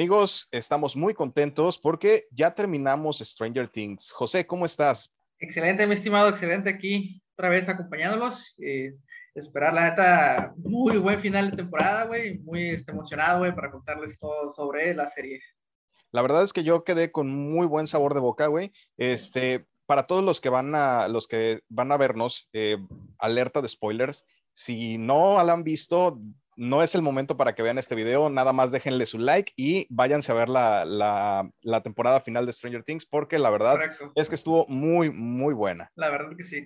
Amigos, estamos muy contentos porque ya terminamos Stranger Things. José, ¿cómo estás? Excelente, mi estimado, excelente aquí, otra vez acompañándolos. Eh, esperar, la neta, muy buen final de temporada, güey. Muy este, emocionado, güey, para contarles todo sobre la serie. La verdad es que yo quedé con muy buen sabor de boca, güey. Este, para todos los que van a, los que van a vernos, eh, alerta de spoilers. Si no la han visto, no es el momento para que vean este video, nada más déjenle su like y váyanse a ver la, temporada final de Stranger Things porque la verdad es que estuvo muy, muy buena. La verdad que sí,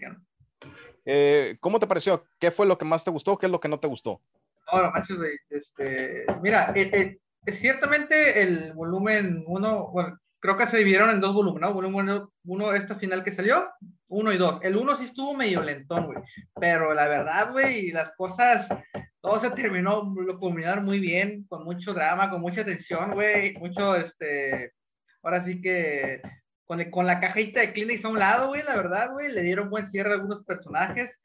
eh, ¿Cómo te pareció? ¿Qué fue lo que más te gustó? ¿Qué es lo que no te gustó? No, manches, este, mira, eh, eh, ciertamente el volumen 1, bueno, creo que se dividieron en dos volúmenes, ¿no? Volumen 1, esta final que salió, 1 y 2. El 1 sí estuvo medio lentón, güey, pero la verdad, güey, las cosas todo se terminó, lo culminaron muy bien, con mucho drama, con mucha tensión, güey, mucho, este, ahora sí que con, con la cajita de Kleenex a un lado, güey, la verdad, güey, le dieron buen cierre a algunos personajes,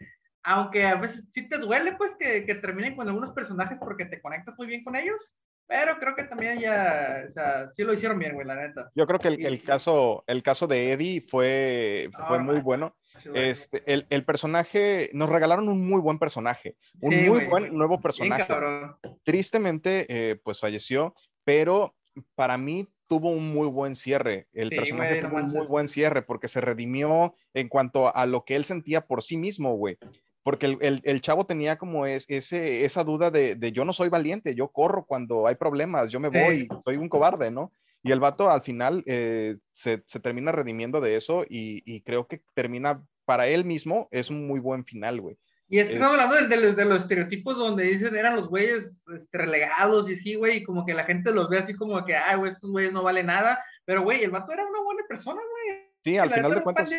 aunque a veces sí te duele, pues, que, que terminen con algunos personajes porque te conectas muy bien con ellos, pero creo que también ya, o sea, sí lo hicieron bien, güey, la neta. Yo creo que el, el caso, el caso de Eddie fue, fue muy bueno. Este, el, el, personaje, nos regalaron un muy buen personaje, un muy buen nuevo personaje. Tristemente, eh, pues falleció, pero para mí tuvo un muy buen cierre. El personaje tuvo un muy buen cierre porque se redimió en cuanto a lo que él sentía por sí mismo, güey porque el, el, chavo tenía como es, ese, esa duda de, de, yo no soy valiente, yo corro cuando hay problemas, yo me voy, soy un cobarde, ¿no? Y el vato al final eh, se, se, termina redimiendo de eso y, y, creo que termina, para él mismo, es un muy buen final, güey. Y es que eh, estamos hablando de, de, de, los estereotipos donde dicen eran los güeyes este, relegados y sí, güey, y como que la gente los ve así como que, ay, güey, estos güeyes no valen nada, pero güey, el vato era una buena persona, güey. Sí, al final de cuentas.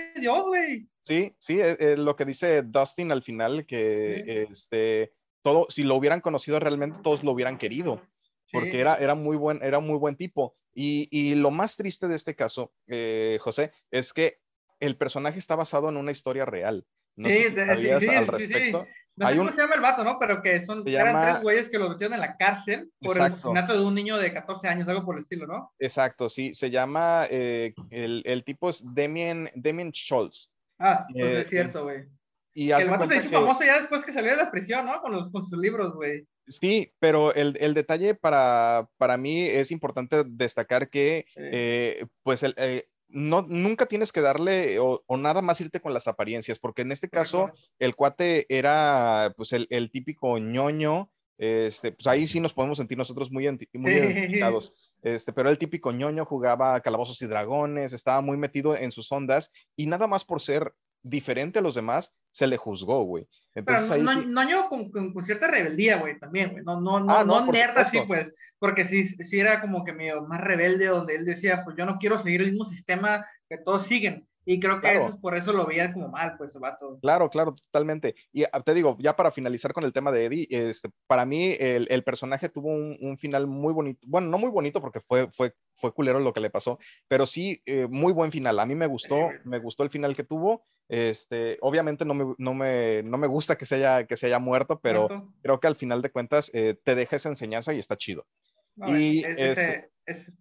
sí, sí, es, lo que dice Dustin al final, que este, todo, si lo hubieran conocido realmente, todos lo hubieran querido, porque era, era, muy buen, era muy buen tipo. Y, y lo más triste de este caso, eh, José, es que el personaje está basado en una historia real. No sí, sé si sí, al respecto. No sé cómo se llama el vato, ¿no? Pero que son, eran tres güeyes que lo metieron en la cárcel por el asesinato de un niño de 14 años, algo por el estilo, ¿no? Exacto, sí. Se llama, eh, el, el, tipo es Damien, Damien Schultz. Ah, pues es eh, cierto, güey. Y el vato se hizo famoso ya después que salió de la prisión, ¿no? Con, los, con sus libros, güey. Sí, pero el, el detalle para, para, mí es importante destacar que, eh, pues, el, no, nunca tienes que darle o, nada más irte con las apariencias, porque en este caso el cuate era pues el, el típico ñoño, este, pues ahí sí nos podemos sentir nosotros muy, muy identificados, este, pero el típico ñoño jugaba calabozos y dragones, estaba muy metido en sus ondas y nada más por ser diferente a los demás, se le juzgó, güey. Entonces, Pero no, no, con, con, cierta rebeldía, güey, también, güey. No, no, no, ah, no, nerd así, pues. Porque sí, sí era como que medio más rebelde, donde él decía, pues yo no quiero seguir el mismo sistema que todos siguen. Y creo que eso es por eso lo veía como mal, pues, vato. Claro, claro, totalmente. Y ah, te digo, ya para finalizar con el tema de Eddie, este, para mí el, el personaje tuvo un, un, final muy bonito. Bueno, no muy bonito porque fue, fue, fue culero lo que le pasó, pero sí, eh, muy buen final. A mí me gustó, me gustó el final que tuvo. Este, obviamente no me, no me, no me gusta que se haya, que se haya muerto, pero creo que al final de cuentas eh, te deja esa enseñanza y está chido. y este, es,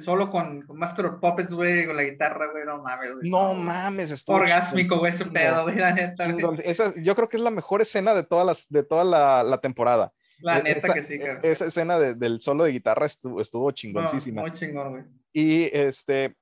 solo con, con, Master of Puppets, güey, con la guitarra, güey, no mames, güey. No, mames, estuvo Orgásmico, güey, ese pedo, güey, la neta. Esa, yo creo que es la mejor escena de, todas las, de toda la, la temporada. La neta que sí, cara. Esa escena de, del solo de guitarra estuvo, estuvo chingoncísima. No, muy chingón, güey. Y este,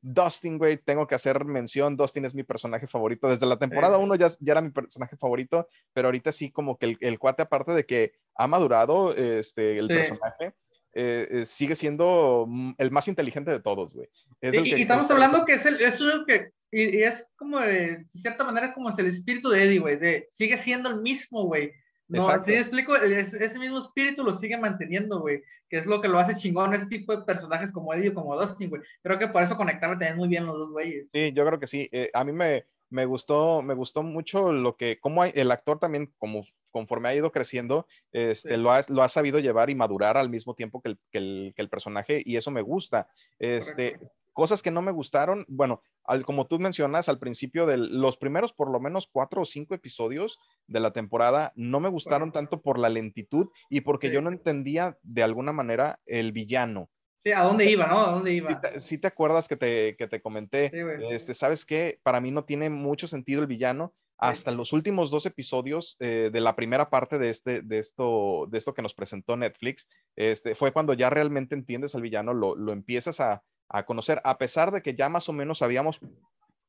Dustin, güey, tengo que hacer mención. Dustin es mi personaje favorito. Desde la temporada 1 ya, ya, era mi personaje favorito, pero ahorita sí, como que el, el cuate, aparte de que ha madurado este, el sí. personaje, eh, eh, sigue siendo mm, el más inteligente de todos, güey. Y, y, estamos hablando que es el, es el que, y, y, es como de, de cierta manera, como es el espíritu de Eddie, güey, de sigue siendo el mismo, güey. No, si explico, ese mismo espíritu lo sigue manteniendo, güey, que es lo que lo hace chingón ese tipo de personajes como Eddie o como Dustin, güey. Creo que por eso conectaron también muy bien los dos güeyes. Sí, yo creo que sí. Eh, a mí me, me gustó, me gustó mucho lo que, como el actor también, como conforme ha ido creciendo, este, sí. lo, ha, lo, ha, sabido llevar y madurar al mismo tiempo que el, que el, que el personaje, y eso me gusta. Este, Correcto. cosas que no me gustaron, bueno, al, como tú mencionas al principio de los primeros por lo menos cuatro o cinco episodios de la temporada, no me gustaron tanto por la lentitud y porque sí. yo no entendía de alguna manera el villano. Sí, ¿a dónde iba, no? ¿A dónde iba? Sí te, acuerdas que te, que te comenté, este, ¿sabes qué? Para mí no tiene mucho sentido el villano hasta los últimos dos episodios eh, de la primera parte de, este, de, esto, de esto que nos presentó Netflix, este, fue cuando ya realmente entiendes al villano, lo, lo empiezas a, a, conocer, a pesar de que ya más o menos sabíamos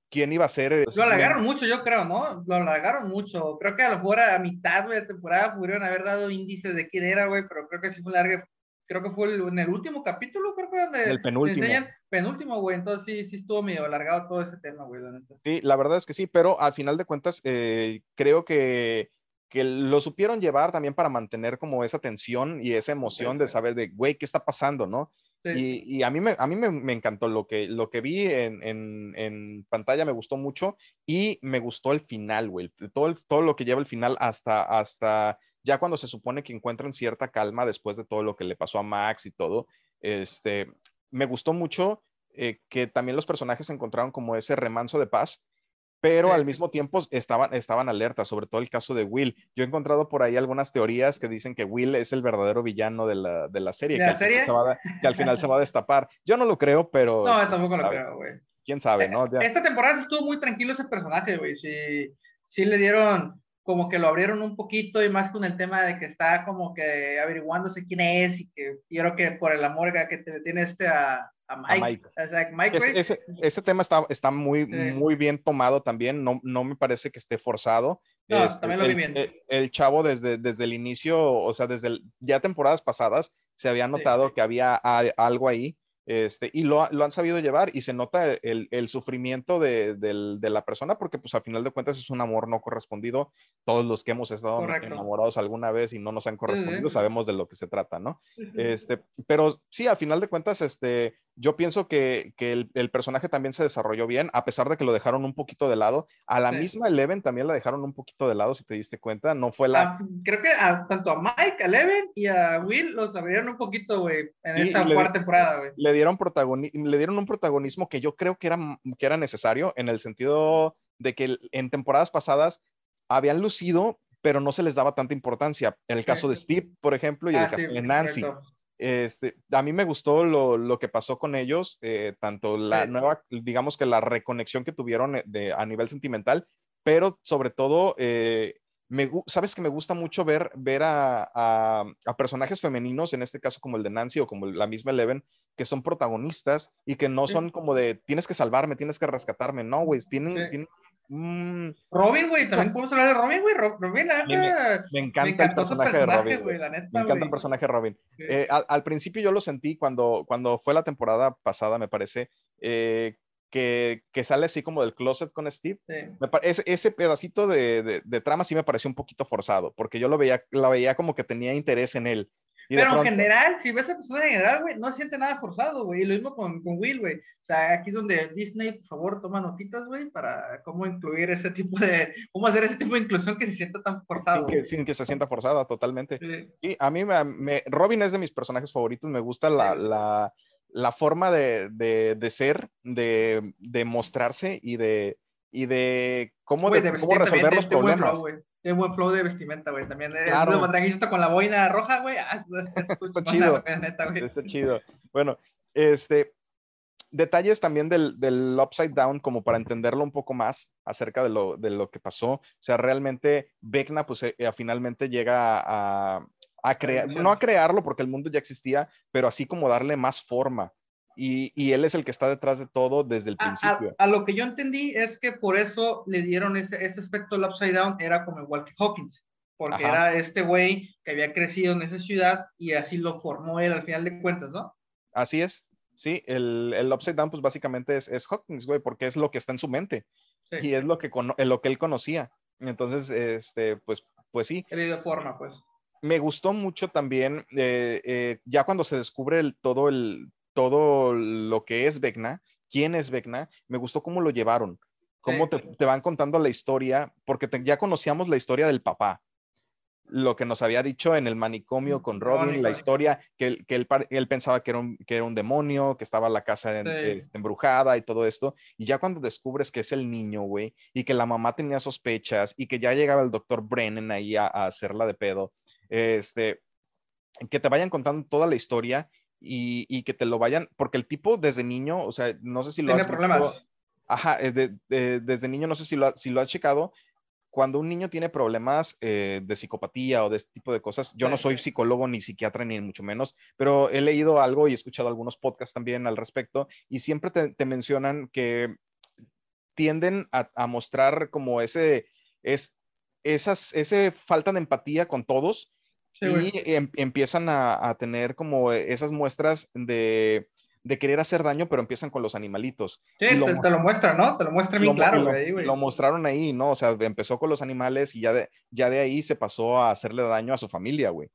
quién iba a ser. Lo alargaron mucho, yo creo, ¿no? Lo alargaron mucho. Creo que a lo mejor a mitad de temporada pudieron haber dado índices de quién era, güey, pero creo que sí fue largo. Creo que fue en el último capítulo, creo que donde el penúltimo. Enseñan, penúltimo, güey. Entonces sí, sí estuvo medio alargado todo ese tema, güey. La Sí, la verdad es que sí, pero al final de cuentas, eh, creo que que lo supieron llevar también para mantener como esa tensión y esa emoción de saber de, güey, ¿qué está pasando, no? Y, a mí, me, a mí me, encantó lo que, lo que vi en, en, pantalla, me gustó mucho y me gustó el final, güey. Todo, todo lo que lleva el final hasta, hasta ya cuando se supone que encuentran cierta calma después de todo lo que le pasó a Max y todo. Este, me gustó mucho eh, que también los personajes encontraron como ese remanso de paz pero al mismo tiempo estaban, estaban alertas, sobre todo el caso de Will. Yo he encontrado por ahí algunas teorías que dicen que Will es el verdadero villano de la, de la serie, que, Al que, al final se va a destapar. Yo no lo creo, pero... No, tampoco lo creo, güey. ¿Quién sabe, eh, no? Esta temporada estuvo muy tranquilo ese personaje, güey. Sí, sí le dieron, como que lo abrieron un poquito y más con el tema de que está como que averiguándose quién es y que quiero que por el amor que te tiene este a, Mike. ese, tema está, está muy, muy bien tomado también, no, no me parece que esté forzado. No, este, también lo vi bien. El, chavo desde, desde el inicio, o sea, desde ya temporadas pasadas, se había notado que había algo ahí este, y lo, lo, han sabido llevar y se nota el, el sufrimiento de, de, la persona porque pues al final de cuentas es un amor no correspondido. Todos los que hemos estado enamorados alguna vez y no nos han correspondido sabemos de lo que se trata, ¿no? Este, pero sí, al final de cuentas, este, yo pienso que, que el, el, personaje también se desarrolló bien, a pesar de que lo dejaron un poquito de lado. A la misma Eleven también la dejaron un poquito de lado, si te diste cuenta. No fue la. Ah, creo que a, tanto a Mike, a Eleven y a Will los abrieron un poquito, güey, en esta cuarta temporada, güey. Le dieron, le dieron un protagonismo que yo creo que era, que era necesario, en el sentido de que en temporadas pasadas habían lucido, pero no se les daba tanta importancia. En el caso de Steve, por ejemplo, y en el ah, caso de Nancy. Este, a mí me gustó lo, que pasó con ellos, eh, tanto la nueva, digamos que la reconexión que tuvieron eh, de, a nivel sentimental, pero sobre todo, eh, me, sabes que me gusta mucho ver, ver a, personajes femeninos, en este caso como el de Nancy o como la misma Eleven, que son protagonistas y que no son como de tienes que salvarme, tienes que rescatarme, no, güey, tienen, tienen Mm, Robin, güey, también podemos hablar de Robin, güey. Robin, me, encanta el personaje, de Robin. me encanta el personaje de Robin. al, principio yo lo sentí cuando, cuando fue la temporada pasada, me parece, eh, que, que, sale así como del closet con Steve. ese, ese, pedacito de, de, trama sí me pareció un poquito forzado, porque yo lo veía, la veía como que tenía interés en él. Pero en general, si ves a persona en general, güey, no se siente nada forzado, güey. Y lo mismo con, con Will, güey. O sea, aquí es donde Disney, por favor, toma notitas, güey, para cómo incluir ese tipo de, cómo hacer ese tipo de inclusión que se sienta tan forzado. Sin que, se sienta forzada, totalmente. Y a mí, me, Robin es de mis personajes favoritos, me gusta la, la, la forma de, de, de ser, de, de, mostrarse y de, y de cómo, de, cómo resolver los problemas. Qué buen flow de vestimenta, güey. También claro. el con la boina roja, güey. Ah, está chido. está chido. Bueno, este, detalles también del, del, Upside Down, como para entenderlo un poco más acerca de lo, de lo que pasó. O sea, realmente Vecna, pues eh, finalmente llega a, a crear, no a crearlo porque el mundo ya existía, pero así como darle más forma y, él es el que está detrás de todo desde el principio. A, lo que yo entendí es que por eso le dieron ese, ese aspecto del Upside Down, era como el Walter Hawkins, porque era este güey que había crecido en esa ciudad y así lo formó él al final de cuentas, ¿no? Así es, sí, el, el Upside Down pues básicamente es, es Hawkins, güey, porque es lo que está en su mente y es lo que, lo que él conocía. Entonces, este, pues, pues sí. Él dio forma, pues me gustó mucho también, eh, eh, ya cuando se descubre el, todo, el, todo lo que es Vecna, quién es Vecna, me gustó cómo lo llevaron, cómo te, van contando la historia, porque ya conocíamos la historia del papá, lo que nos había dicho en el manicomio con Robin, la historia que, que él, pensaba que era, un, que era un demonio, que estaba la casa este, embrujada y todo esto. Y ya cuando descubres que es el niño, güey, y que la mamá tenía sospechas y que ya llegaba el doctor Brennan ahí a, a hacerla de pedo, este, que te vayan contando toda la historia y, que te lo vayan, porque el tipo desde niño, o sea, no sé si lo has visto. Ajá, eh, desde niño no sé si lo, si lo has checado, cuando un niño tiene problemas eh, de psicopatía o de este tipo de cosas, yo no soy psicólogo ni psiquiatra ni mucho menos, pero he leído algo y he escuchado algunos podcasts también al respecto y siempre te, mencionan que tienden a, mostrar como ese, es, esas, ese falta de empatía con todos y em, empiezan a, tener como esas muestras de de querer hacer daño, pero empiezan con los animalitos. Sí, te, lo muestran, ¿no? Te lo muestran bien claro, güey. Lo, mostraron ahí, ¿no? O sea, empezó con los animales y ya de, ya de ahí se pasó a hacerle daño a su familia, güey.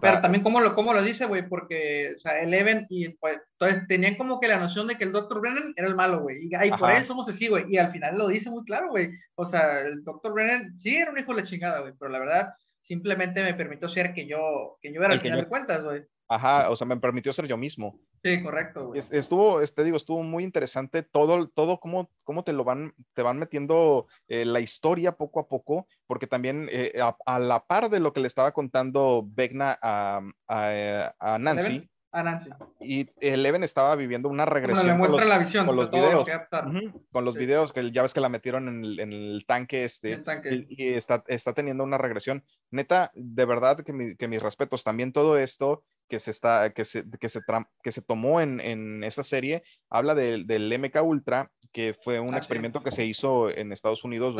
Pero también cómo lo, cómo lo dice, güey, porque, o sea, Eleven y pues, entonces tenían como que la noción de que el Dr. Brennan era el malo, güey, y, y por él somos así, güey, y al final lo dice muy claro, güey. O sea, el Dr. Brennan sí era un hijo de la chingada, güey, pero la verdad simplemente me permitió ser que yo, que yo era el final de cuentas, güey. Ajá, o sea, me permitió ser yo mismo. Sí, correcto. Estuvo, este digo, estuvo muy interesante todo, todo cómo, cómo te lo van, te van metiendo eh, la historia poco a poco, porque también eh, a, la par de lo que le estaba contando Vegna a, a, Nancy. Nancy. Y Eleven estaba viviendo una regresión. con los, la visión con los videos. con los videos que ya ves que la metieron en el, en el tanque este. Y, está, está teniendo una regresión. Neta, de verdad que, que mis respetos. También todo esto que se, está, que se, que se, que se tomó en, en esa serie habla del, del MK Ultra, que fue un experimento que se hizo en Estados Unidos,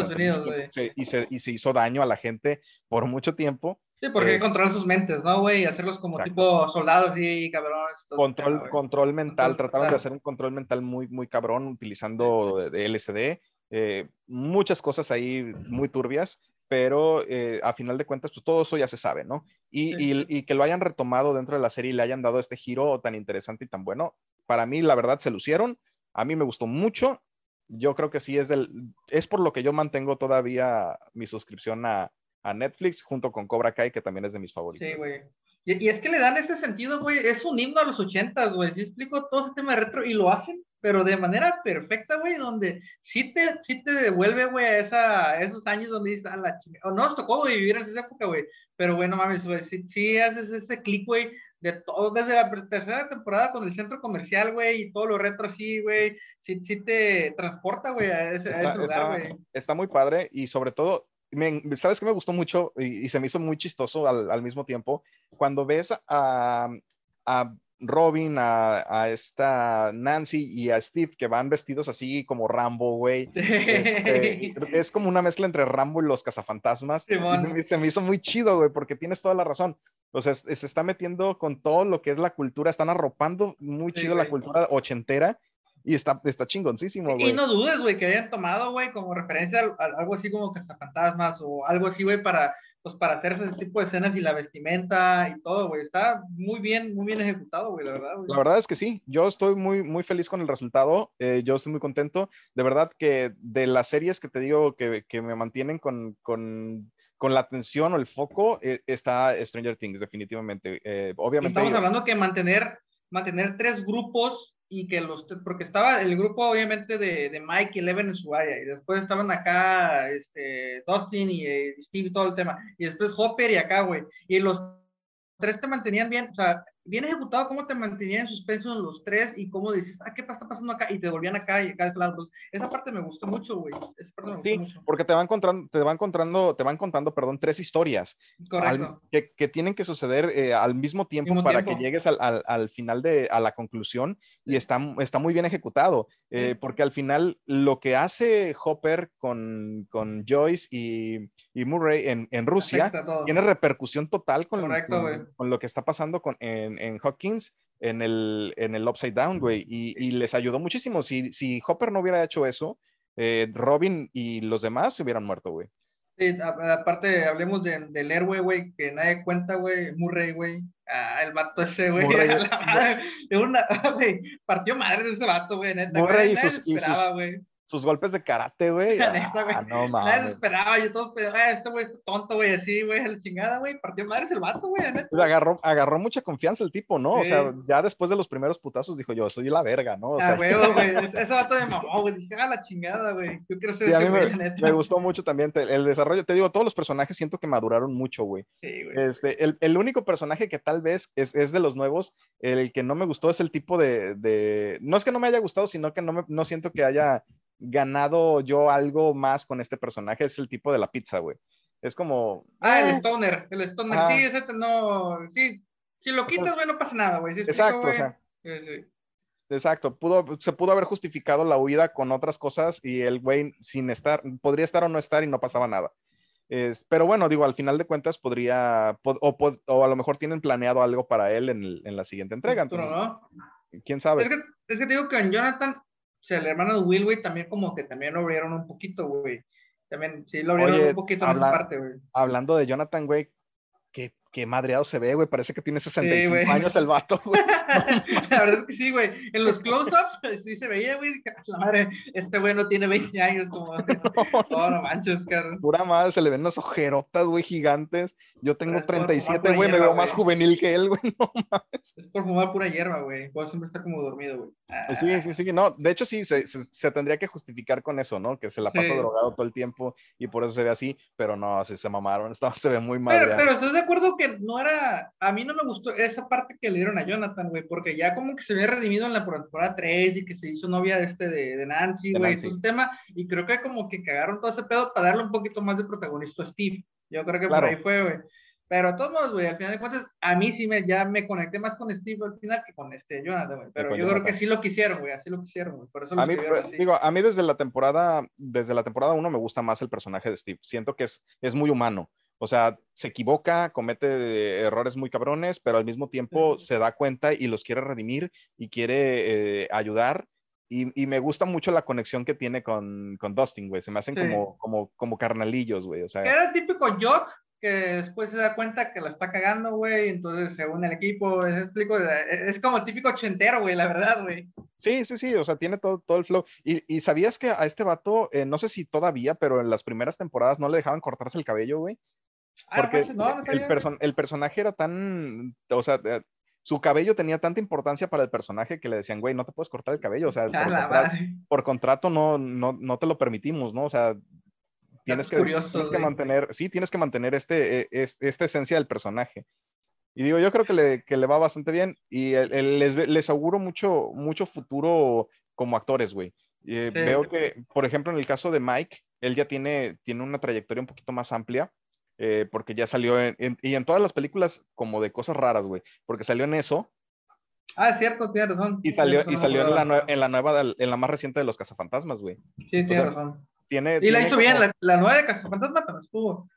y, se, y se hizo daño a la gente por mucho tiempo. Sí, porque hay controlar sus mentes, ¿no, güey? Hacerlos como tipo soldados y cabrones. Control, control mental, trataron de hacer un control mental muy, muy cabrón utilizando LSD. Eh, muchas cosas ahí muy turbias, pero eh, a final de cuentas, pues todo eso ya se sabe, ¿no? Y, que lo hayan retomado dentro de la serie y le hayan dado este giro tan interesante y tan bueno, para mí la verdad se lucieron, a mí me gustó mucho, yo creo que sí es del, es por lo que yo mantengo todavía mi suscripción a, a Netflix junto con Cobra Kai, que también es de mis favoritos. Sí, güey. Y, es que le dan ese sentido, güey, es un himno a los ochentas, güey, si explico todo ese tema de retro y lo hacen pero de manera perfecta, güey, donde sí te, sí te devuelve, güey, a, esa, esos años donde dices, a la chingada, o no nos tocó vivir en esa época, güey, pero bueno, mames, güey, sí, haces ese clic, güey, de todo, desde la tercera temporada con el centro comercial, güey, y todo lo retro así, güey, sí, sí te transporta, güey, a ese, lugar, güey. Está, muy padre y sobre todo, ¿sabes qué me gustó mucho y, se me hizo muy chistoso al, al mismo tiempo? Cuando ves a, a Robin, a, esta Nancy y a Steve que van vestidos así como Rambo, güey. Este, es como una mezcla entre Rambo y los cazafantasmas. se, me hizo muy chido, güey, porque tienes toda la razón. O sea, se, está metiendo con todo lo que es la cultura, están arropando muy chido la cultura ochentera y está, está chingoncísimo, güey. Y no dudes, güey, que hayan tomado, güey, como referencia a, algo así como cazafantasmas o algo así, güey, para pues para hacer ese tipo de escenas y la vestimenta y todo, güey. Está muy bien, muy bien ejecutado, güey, la verdad. La verdad es que sí, yo estoy muy, muy feliz con el resultado, eh, yo estoy muy contento. De verdad que de las series que te digo que, que me mantienen con, con, con, la atención o el foco, eh, está Stranger Things, definitivamente. Eh, obviamente. Estamos hablando que mantener, mantener tres grupos y que los, porque estaba el grupo obviamente de, de Mike y Eleven en su área, y después estaban acá, este, Dustin y, eh, Steve y todo el tema, y después Hopper y acá, güey, y los tres te mantenían bien, o sea, bien ejecutado cómo te mantenían en suspenso en los tres y cómo dices, ah, ¿qué está pasando acá? Y te volvían acá y acá de ese lado. Pues, esa parte me gustó mucho, güey. Esa parte me gustó sí, mucho. porque te van encontrando, te van encontrando, te van contando, perdón, tres historias. Correcto. que, que, tienen que suceder eh, al mismo tiempo para que llegues al, al, al, final de, a la conclusión y está, está muy bien ejecutado. Eh, porque al final lo que hace Hopper con, con Joyce y, y Murray en, en Rusia tiene repercusión total con, con, con, lo que está pasando con, en, en, Hawkins en el, en el Upside Down, güey, y, y, les ayudó muchísimo. Si, si Hopper no hubiera hecho eso, eh, Robin y los demás se hubieran muerto, güey. Sí, aparte, hablemos de, del héroe, güey, que nadie cuenta, güey, Murray, güey. Ah, el vato ese, güey. Una, partió madre ese vato, güey, neta. Murray y sus, y, sus, sus golpes de karate, güey. Ah, no mames. Nadie esperaba, yo todo ah, este güey es tonto, güey, así, güey, el chingada, güey, partió madres el vato, güey, pues agarró, agarró mucha confianza el tipo, ¿no? O sea, ya después de los primeros putazos dijo yo, soy la verga, ¿no? O sea, ah, güey, ese vato me mamó, güey, dije, a la chingada, güey. Yo quiero ser sí, a mí me, me, gustó mucho también el desarrollo, te digo, todos los personajes siento que maduraron mucho, güey. Sí, güey. Este, el, el, único personaje que tal vez es, es, de los nuevos, el que no me gustó es el tipo de, de, no es que no me haya gustado, sino que no, me, no siento que haya ganado yo algo más con este personaje es el tipo de la pizza, güey. Es como. Ah, el ah". Stoner. El Stoner. Sí, ese no. Sí, si lo quitas, güey, no pasa nada, güey. exacto, o sea. Exacto, pudo, se pudo haber justificado la huida con otras cosas y el güey sin estar, podría estar o no estar y no pasaba nada. Es, pero bueno, digo, al final de cuentas podría, o, o, a lo mejor tienen planeado algo para él en, en la siguiente entrega. Entonces, no. ¿quién sabe? Es que, es que digo que en Jonathan o sea, el hermano de Will, güey, también como que también lo abrieron un poquito, güey. También, sí, lo abrieron un poquito en esa parte, güey. Hablando de Jonathan, güey, qué, madreado se ve, güey. Parece que tiene 65 años el vato, güey. la verdad es que sí, güey. En los close-ups sí se veía, güey. La madre, este güey no tiene 20 años, como. No, no, manches, cara. Pura madre, se le ven unas ojerotas, güey, gigantes. Yo tengo 37, güey, me veo más juvenil que él, güey. No mames. Es por fumar pura hierba, güey. Pues siempre está como dormido, güey. Sí, sí, sí. No, de hecho, sí, se, se, tendría que justificar con eso, ¿no? Que se la pasa drogado todo el tiempo y por eso se ve así. Pero no, así se mamaron. se ve muy mal. Pero, pero ¿estás de acuerdo que no era, a mí no me gustó esa parte que le dieron a Jonathan, güey, porque ya como que se había redimido en la temporada 3 y que se hizo novia de este de, Nancy, güey, ese tema, y creo que como que cagaron todo ese pedo para darle un poquito más de protagonista a Steve. Yo creo que por ahí fue, güey. Pero todos güey, al final de cuentas, a mí sí me, ya me conecté más con Steve al final que con este Jonathan, güey. Pero yo creo que sí lo quisieron, güey, así lo quisieron, güey. Por eso a mí, digo, a mí desde la temporada, desde la temporada 1 me gusta más el personaje de Steve. Siento que es, es muy humano. O sea, se equivoca, comete errores muy cabrones, pero al mismo tiempo se da cuenta y los quiere redimir y quiere eh, ayudar. Y, me gusta mucho la conexión que tiene con, con Dustin, güey. Se me hacen como, como, como carnalillos, güey. O sea, era el típico Jock que después se da cuenta que la está cagando, güey, entonces se une al equipo, es, explico, es como el típico ochentero, güey, la verdad, güey. Sí, sí, sí, o sea, tiene todo, todo el flow. Y, y sabías que a este vato, eh, no sé si todavía, pero en las primeras temporadas no le dejaban cortarse el cabello, güey. Ah, Porque el, el, personaje era tan, o sea, eh, su cabello tenía tanta importancia para el personaje que le decían, güey, no te puedes cortar el cabello, o sea, por, contrato, no, no, no, te lo permitimos, ¿no? O sea, tienes que, tienes que mantener, sí, tienes que mantener este, e, esta esencia del personaje. Y digo, yo creo que le, que le va bastante bien y les, les, auguro mucho, mucho futuro como actores, güey. Eh, veo que, por ejemplo, en el caso de Mike, él ya tiene, tiene una trayectoria un poquito más amplia eh, porque ya salió en, y en todas las películas como de cosas raras, güey, porque salió en eso. Ah, es cierto, tiene razón. Y salió, y salió en, la en la nueva, en la más reciente de los Cazafantasmas, güey. Sí, tiene razón. Tiene, y la hizo bien, la, la, nueva de Cazafantasmas también estuvo.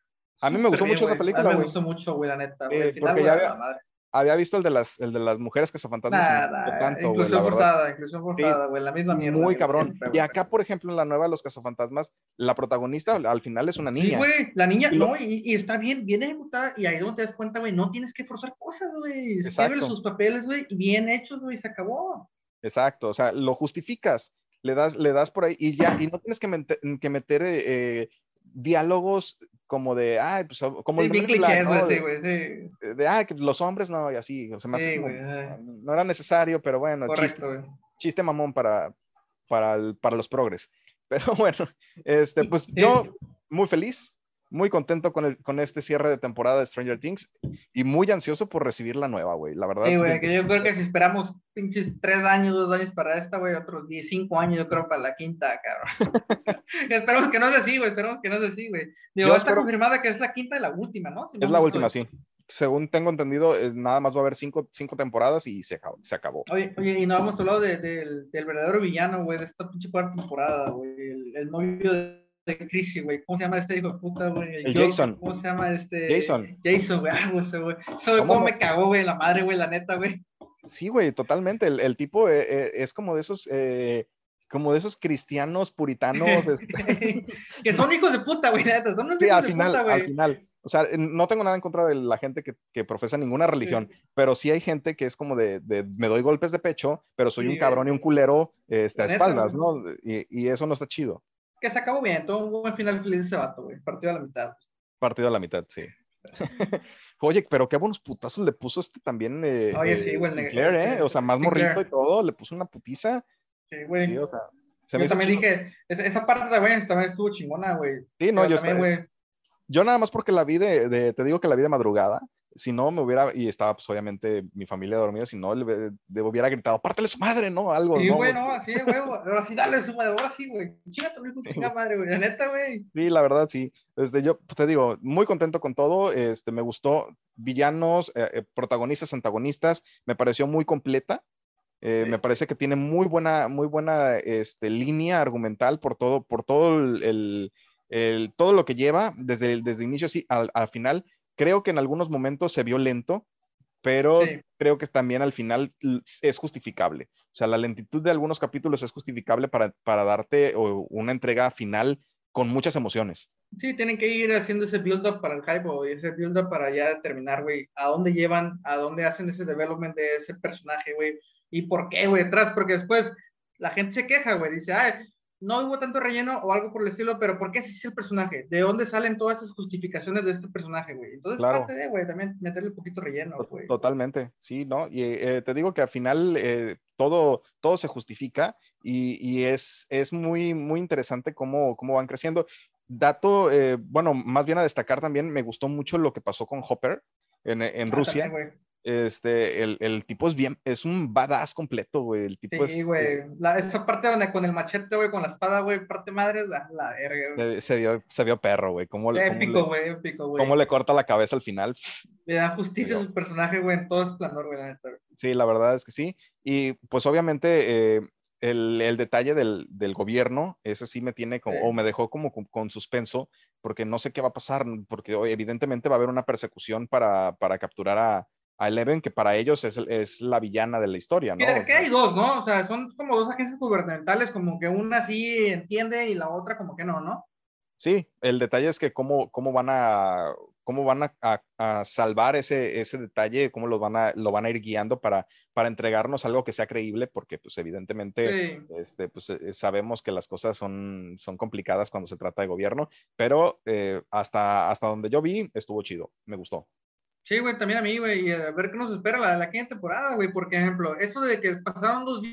A mí me gustó mucho esa película, güey. Me gustó mucho, güey, la neta. Eh, porque ya, había visto el de las, el de las mujeres que se fantasmas. Tanto, inclusión forzada, inclusión forzada, güey, la misma mierda. Muy cabrón. y acá, por ejemplo, en la nueva de los cazafantasmas, la protagonista al final es una niña. Sí, güey, la niña, no, y, y, está bien, bien ejecutada, y ahí es donde te das cuenta, güey, no tienes que forzar cosas, güey. Exacto. sus papeles, güey, bien hechos, güey, se acabó. Exacto, o sea, lo justificas, le das, le das por ahí, y ya, y no tienes que, meter, que meter eh, diálogos como de, ay, pues, como el de, de, ay, que los hombres no, y así, o sea, más no era necesario, pero bueno, chiste, mamón para, para, para los progres. Pero bueno, este, pues yo muy feliz, muy contento con, el, con este cierre de temporada de Stranger Things y muy ansioso por recibir la nueva, güey. La verdad. Sí, güey, que... yo creo que si esperamos pinches tres años, dos años para esta, güey, otros diez, cinco años, yo creo para la quinta, cabrón. esperamos que no sea así, güey, esperamos que no sea así, güey. Digo, está confirmada que es la quinta y la última, ¿no? es la última, sí según tengo entendido, eh, nada más va a haber cinco, cinco temporadas y se acabó. Se acabó. Oye, oye, y no hemos hablado de, del verdadero villano, güey, de esta pinche cuarta temporada, güey. El, el novio de de crisis, güey. ¿Cómo se llama este hijo de puta, güey? El Jason. ¿Cómo se llama este? Jason. Jason, güey. Ah, güey, güey. Eso, ¿Cómo, me cagó, güey? La madre, güey, la neta, güey. Sí, güey, totalmente. El, el tipo eh, eh, es como de esos, eh, como de esos cristianos puritanos. este... que son hijos de puta, güey, neta. Son sí, al final, al final. O sea, no tengo nada en contra de la gente que, que profesa ninguna religión, pero sí hay gente que es como de, de, me doy golpes de pecho, pero soy un cabrón y un culero este, a espaldas, ¿no? Y, y, eso no está chido. Que se acabó bien, todo un buen final feliz ese vato, güey. Partido a la mitad. Partido a la mitad, sí. Oye, pero qué buenos putazos le puso este también. Eh, Oye, sí, güey. Sinclair, ¿eh? O sea, más morrito y todo, le puso una putiza. Sí, güey. Sí, o sea, se yo también dije, esa, parte de güey también estuvo chingona, güey. Sí, no, yo también, güey. Yo nada más porque la vi de, te digo que la vi de madrugada, si no me hubiera, y estaba pues obviamente mi familia dormida, si no le, hubiera gritado, pártale su madre, ¿no? Algo, sí, güey, no, así, güey, ahora sí, dale su madre, ahora sí, güey, chingate, tu chinga madre, güey, la neta, güey. Sí, la verdad, sí, este, yo te digo, muy contento con todo, este, me gustó, villanos, eh, eh, protagonistas, antagonistas, me pareció muy completa, eh, me parece que tiene muy buena, muy buena este, línea argumental por todo, por todo el, el, todo lo que lleva desde el desde inicio sí, al, al, final. Creo que en algunos momentos se vio lento, pero creo que también al final es justificable. O sea, la lentitud de algunos capítulos es justificable para, para darte una entrega final con muchas emociones. Sí, tienen que ir haciendo ese build-up para el hype y ese build-up para ya determinar, güey, a dónde llevan, a dónde hacen ese development de ese personaje, güey, y por qué, güey, detrás, porque después la gente se queja, güey, dice, ay, no hubo tanto relleno o algo por el estilo, pero ¿por qué ese es el personaje? ¿De dónde salen todas esas justificaciones de este personaje, güey? Entonces, claro. parte de, güey, también meterle un poquito relleno, güey. Totalmente, sí, ¿no? Y eh, te digo que al final eh, todo, todo se justifica y, y, es, es muy, muy interesante cómo, cómo van creciendo. Dato, eh, bueno, más bien a destacar también, me gustó mucho lo que pasó con Hopper en, en ah, Rusia. También, este, el, el, tipo es bien, es un badass completo, güey. El tipo sí, güey. Eh, esa parte donde con el machete, güey, con la espada, güey, parte madre, la, la verga, güey. Se, vio, se vio perro, güey. Cómo, épico, güey, épico, güey. Cómo le corta la cabeza al final. Le da justicia a su personaje, güey, en todo esplendor, güey, la neta. Sí, la verdad es que sí. Y pues obviamente eh, el, el, detalle del, del, gobierno, ese sí me tiene como, o me dejó como con, con, suspenso, porque no sé qué va a pasar, porque evidentemente va a haber una persecución para, para capturar a a Eleven, que para ellos es, es la villana de la historia, ¿no? Que, hay dos, ¿no? O sea, son como dos agencias gubernamentales, como que una sí entiende y la otra como que no, ¿no? Sí, el detalle es que cómo, cómo van a cómo van a, a, salvar ese, ese detalle, cómo lo van a, lo van a ir guiando para, para entregarnos algo que sea creíble, porque pues evidentemente este, pues, eh, sabemos que las cosas son, son complicadas cuando se trata de gobierno, pero eh, hasta, hasta donde yo vi estuvo chido, me gustó. Sí, güey, también a mí, güey, y a ver qué nos espera la, la quinta temporada, güey, por ejemplo, eso de que pasaron dos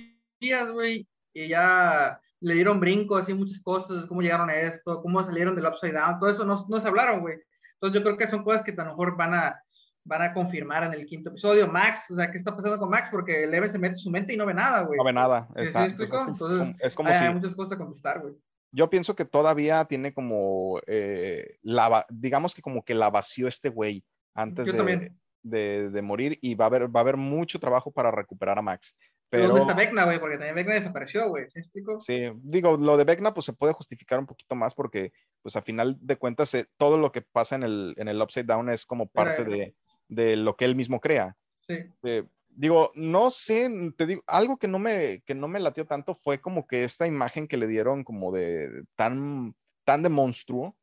días, güey, y ya le dieron brinco, así muchas cosas, cómo llegaron a esto, cómo salieron del Upside Down, todo eso no, no se hablaron, güey. Entonces yo creo que son cosas que a lo mejor van a, van a confirmar en el quinto episodio. Max, o sea, ¿qué está pasando con Max? Porque Leven se mete en su mente y no ve nada, güey. No ve nada. Está, ¿Sí pues Entonces, es como, hay, si... muchas cosas a contestar, güey. Yo pienso que todavía tiene como, eh, la, digamos que como que la vació este güey antes de, también de, morir y va a, haber, va a haber mucho trabajo para recuperar a Max. Pero... ¿Dónde está Vecna, güey? Porque también Vecna desapareció, güey. ¿Sí explico? Sí, digo, lo de Vecna pues se puede justificar un poquito más porque pues a final de cuentas eh, todo lo que pasa en el, en el Upside Down es como parte de, de, lo que él mismo crea. Sí. Eh, digo, no sé, te digo, algo que no me, que no me latió tanto fue como que esta imagen que le dieron como de tan, tan de monstruo,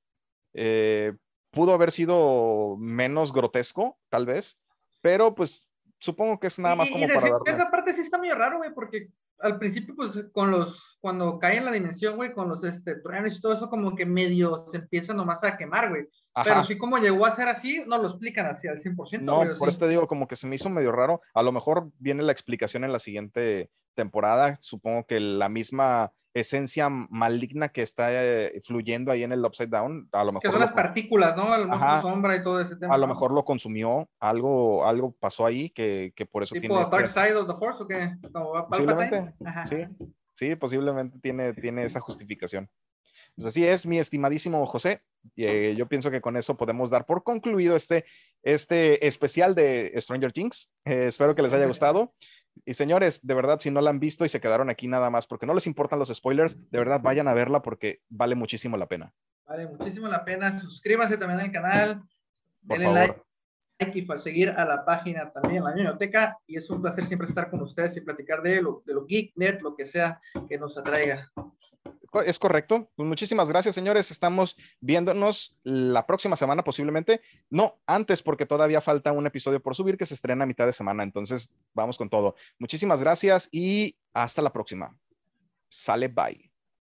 eh, pudo haber sido menos grotesco, tal vez, pero pues supongo que es nada más como para darle... Esa parte sí está muy raro, güey, porque al principio, pues, con los, cuando cae en la dimensión, güey, con los, este, truenos y todo eso, como que medio se empieza nomás a quemar, güey. Pero sí como llegó a ser así, no lo explican así al 100%. No, por eso te digo, como que se me hizo medio raro. A lo mejor viene la explicación en la siguiente temporada. Supongo que la misma esencia maligna que está eh, fluyendo ahí en el Upside Down, a lo mejor... Que son las partículas, ¿no? A sombra y todo ese tema. A lo mejor lo consumió, algo, algo pasó ahí que, que por eso ¿Tipo tiene... Dark este Side of the Force o qué? posiblemente, sí, sí, posiblemente tiene, tiene esa justificación. Pues así es, mi estimadísimo José. Eh, yo pienso que con eso podemos dar por concluido este, este especial de Stranger Things. Eh, espero que les haya gustado. Y señores, de verdad, si no la han visto y se quedaron aquí nada más porque no les importan los spoilers, de verdad vayan a verla porque vale muchísimo la pena. Vale muchísimo la pena. Suscríbanse también al canal. Por denle favor. like y seguir a la página también, la biblioteca. Y es un placer siempre estar con ustedes y platicar de lo, de lo geek, lo que sea que nos atraiga. Es correcto. Pues muchísimas gracias, señores. Estamos viéndonos la próxima semana posiblemente. No, antes porque todavía falta un episodio por subir que se estrena a mitad de semana. Entonces, vamos con todo. Muchísimas gracias y hasta la próxima. Sale, bye.